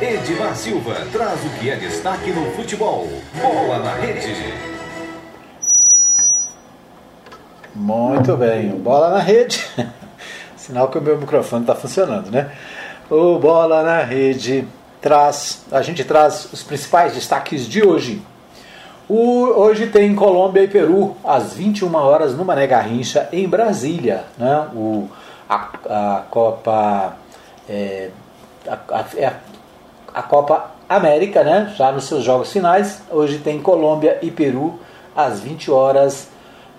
Edmar Silva traz o que é destaque no futebol. Bola na rede. Muito bem, bola na rede. Sinal que o meu microfone está funcionando, né? O Bola na Rede traz, a gente traz os principais destaques de hoje. O, hoje tem Colômbia e Peru às 21 horas no Mané Garrincha em Brasília, né? O, a, a Copa é, a, a, é a Copa América, né? Já nos seus jogos finais. Hoje tem Colômbia e Peru às 20 horas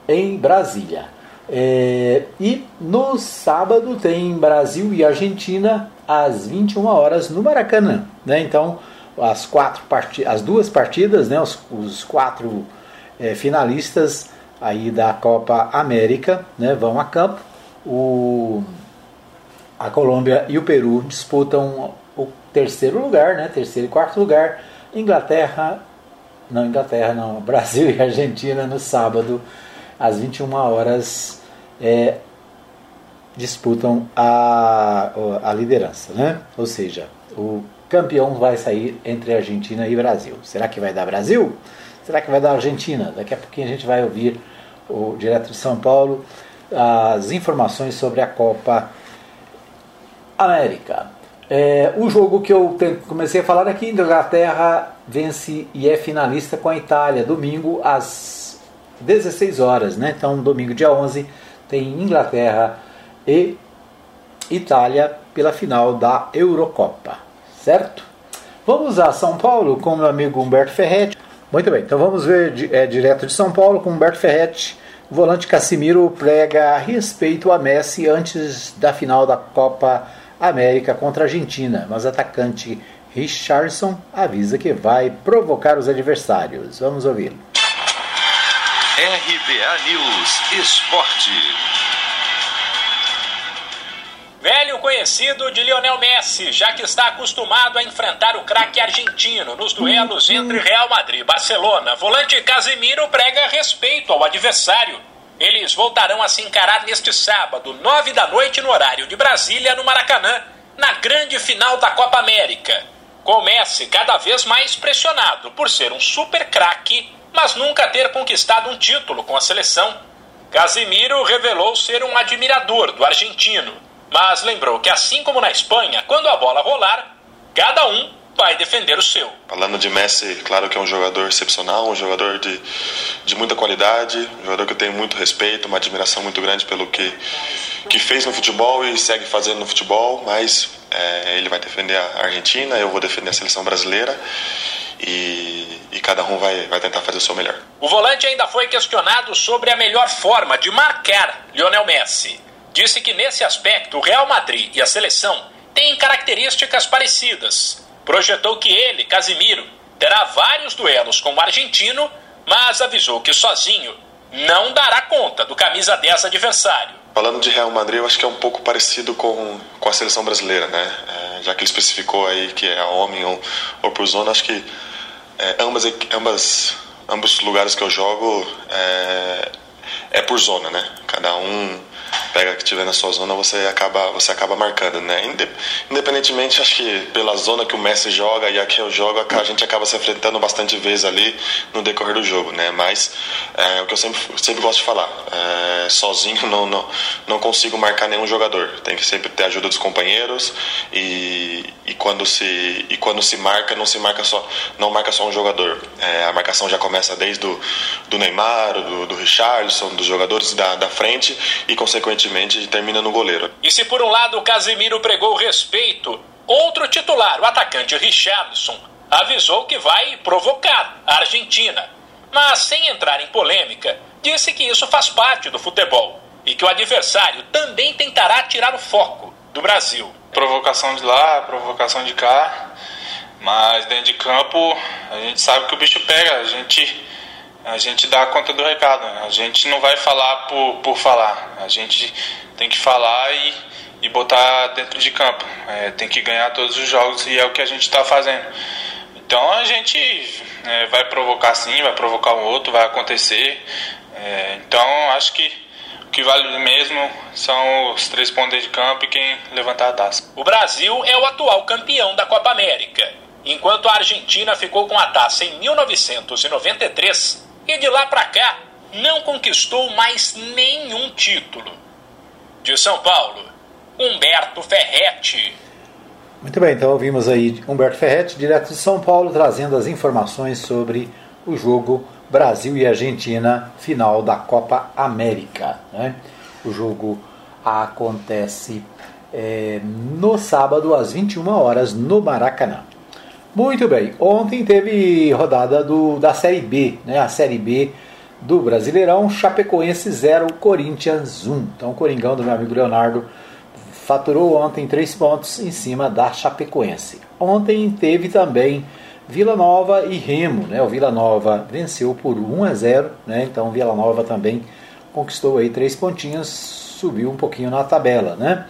em Brasília. É, e no sábado tem Brasil e Argentina às 21 horas no Maracanã. Né? Então, as, quatro part... as duas partidas, né? os, os quatro é, finalistas aí da Copa América né? vão a campo. O... A Colômbia e o Peru disputam o terceiro lugar, né? terceiro e quarto lugar. Inglaterra, não, Inglaterra não, Brasil e Argentina no sábado às 21 horas é, disputam a, a liderança, né? Ou seja, o campeão vai sair entre Argentina e Brasil. Será que vai dar Brasil? Será que vai dar Argentina? Daqui a pouquinho a gente vai ouvir o direto de São Paulo as informações sobre a Copa América. É, o jogo que eu comecei a falar aqui, Inglaterra vence e é finalista com a Itália, domingo às 16 horas, né? Então, domingo, dia 11, tem Inglaterra e Itália pela final da Eurocopa, certo? Vamos a São Paulo com meu amigo Humberto Ferretti. Muito bem, então vamos ver é, direto de São Paulo com Humberto Ferretti. O volante Casimiro prega respeito a Messi antes da final da Copa América contra a Argentina, mas o atacante Richardson avisa que vai provocar os adversários. Vamos ouvi-lo. RBA News Esporte. Velho conhecido de Lionel Messi, já que está acostumado a enfrentar o craque argentino nos duelos entre Real Madrid e Barcelona, volante Casemiro prega respeito ao adversário. Eles voltarão a se encarar neste sábado, nove da noite, no horário de Brasília, no Maracanã, na grande final da Copa América. Com Messi cada vez mais pressionado por ser um super craque mas nunca ter conquistado um título com a seleção. Casimiro revelou ser um admirador do argentino, mas lembrou que, assim como na Espanha, quando a bola rolar, cada um vai defender o seu. Falando de Messi, claro que é um jogador excepcional, um jogador de, de muita qualidade, um jogador que eu tenho muito respeito, uma admiração muito grande pelo que, que fez no futebol e segue fazendo no futebol, mas é, ele vai defender a Argentina, eu vou defender a seleção brasileira e, e, cada um vai, vai tentar fazer o seu melhor. O volante ainda foi questionado sobre a melhor forma de marcar Lionel Messi. Disse que nesse aspecto o Real Madrid e a seleção têm características parecidas. Projetou que ele, Casimiro, terá vários duelos com o argentino, mas avisou que sozinho não dará conta do camisa 10 adversário. Falando de Real Madrid, eu acho que é um pouco parecido com, com a seleção brasileira, né? É, já que ele especificou aí que é homem ou, ou por zona, acho que é, ambas, ambas, ambos lugares que eu jogo é, é por zona, né? Cada um pega que tiver na sua zona, você acaba, você acaba marcando, né? Independentemente, acho que pela zona que o Messi joga e a que eu jogo, a gente acaba se enfrentando bastante vezes ali no decorrer do jogo, né? Mas é o que eu sempre, sempre gosto de falar, é, sozinho não, não, não consigo marcar nenhum jogador, tem que sempre ter ajuda dos companheiros e, e quando se e quando se marca, não se marca só, não marca só um jogador, é, a marcação já começa desde do, do Neymar, do, do Richardson, dos jogadores da, da frente e consequentemente consequentemente termina no goleiro. E se por um lado o Casemiro pregou respeito, outro titular, o atacante Richardson, avisou que vai provocar a Argentina. Mas sem entrar em polêmica, disse que isso faz parte do futebol e que o adversário também tentará tirar o foco do Brasil. Provocação de lá, provocação de cá, mas dentro de campo a gente sabe que o bicho pega, a gente a gente dá conta do recado. Né? A gente não vai falar por, por falar. A gente tem que falar e, e botar dentro de campo. É, tem que ganhar todos os jogos e é o que a gente está fazendo. Então a gente é, vai provocar sim, vai provocar um outro, vai acontecer. É, então acho que que vale mesmo são os três pontos de campo e quem levantar a taça. O Brasil é o atual campeão da Copa América, enquanto a Argentina ficou com a taça em 1993 e de lá para cá não conquistou mais nenhum título. De São Paulo, Humberto Ferretti. Muito bem, então ouvimos aí Humberto Ferretti, direto de São Paulo, trazendo as informações sobre o jogo Brasil e Argentina, final da Copa América. Né? O jogo acontece é, no sábado, às 21 horas, no Maracanã. Muito bem, ontem teve rodada do, da Série B, né? a Série B do Brasileirão, Chapecoense 0, Corinthians 1. Então, o Coringão do meu amigo Leonardo faturou ontem três pontos em cima da Chapecoense. Ontem teve também Vila Nova e Remo, né? O Vila Nova venceu por 1 a 0, né? Então Vila Nova também conquistou aí três pontinhos, subiu um pouquinho na tabela, né?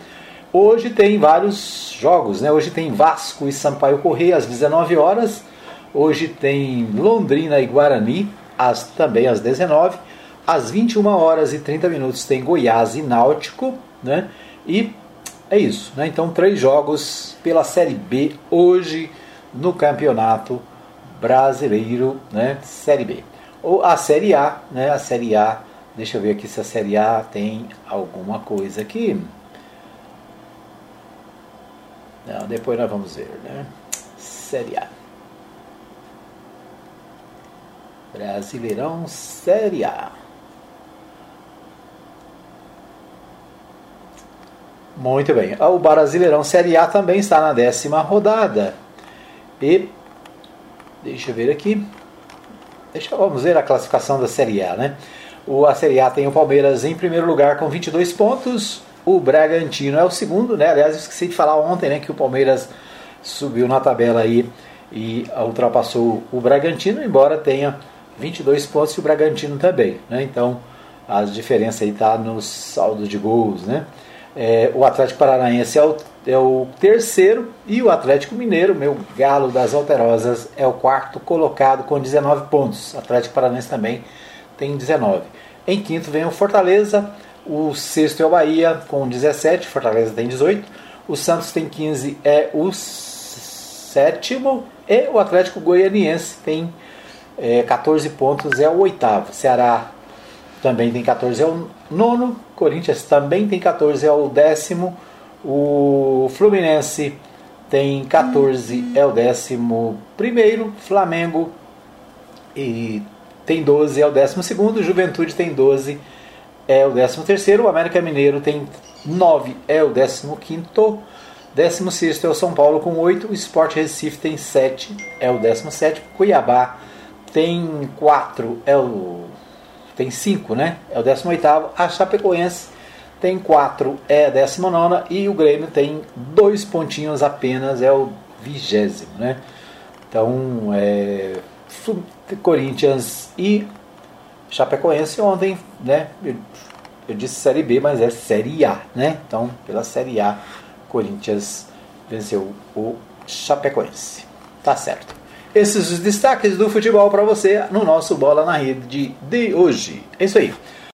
Hoje tem vários jogos, né? Hoje tem Vasco e Sampaio Correia às 19 horas. Hoje tem Londrina e Guarani às, também às 19. Às 21 horas e 30 minutos tem Goiás e Náutico, né? E é isso, né? Então três jogos pela Série B hoje no Campeonato Brasileiro, né, Série B. Ou a Série A, né, a Série A, deixa eu ver aqui se a Série A tem alguma coisa aqui. Não, depois nós vamos ver, né? Série A. Brasileirão Série A. Muito bem. O Brasileirão Série A também está na décima rodada. E deixa eu ver aqui. Deixa, vamos ver a classificação da Série A, né? O, a Série A tem o Palmeiras em primeiro lugar com 22 pontos. O Bragantino é o segundo, né? Aliás, eu esqueci de falar ontem, né, que o Palmeiras subiu na tabela aí e ultrapassou o Bragantino, embora tenha 22 pontos e o Bragantino também, né? Então, a diferença aí está nos saldos de gols, né? É, o Atlético Paranaense é o é o terceiro e o Atlético Mineiro, meu galo das Alterosas, é o quarto colocado com 19 pontos. O Atlético Paranaense também tem 19. Em quinto vem o Fortaleza, o sexto é o Bahia com 17, Fortaleza tem 18. O Santos tem 15, é o sétimo. E o Atlético Goianiense tem é, 14 pontos, é o oitavo. Ceará também tem 14, é o nono. Corinthians também tem 14, é o décimo. O Fluminense tem 14, é o décimo primeiro. Flamengo e tem 12, é o décimo segundo. Juventude tem 12, é o décimo terceiro. O América Mineiro tem 9, é o décimo quinto. Décimo sexto é o São Paulo com 8. O Sport Recife tem 7, é o décimo sétimo. Cuiabá tem 4, é o tem 5, né? É o 18 A Chapecoense tem 4, é a 19 e o Grêmio tem dois pontinhos apenas, é o vigésimo, né? Então, é, Corinthians e Chapecoense ontem, né? Eu, eu, disse Série B, mas é Série A, né? Então, pela Série A, Corinthians venceu o Chapecoense. Tá certo. Esses os destaques do futebol para você no nosso Bola na Rede de hoje. É isso aí.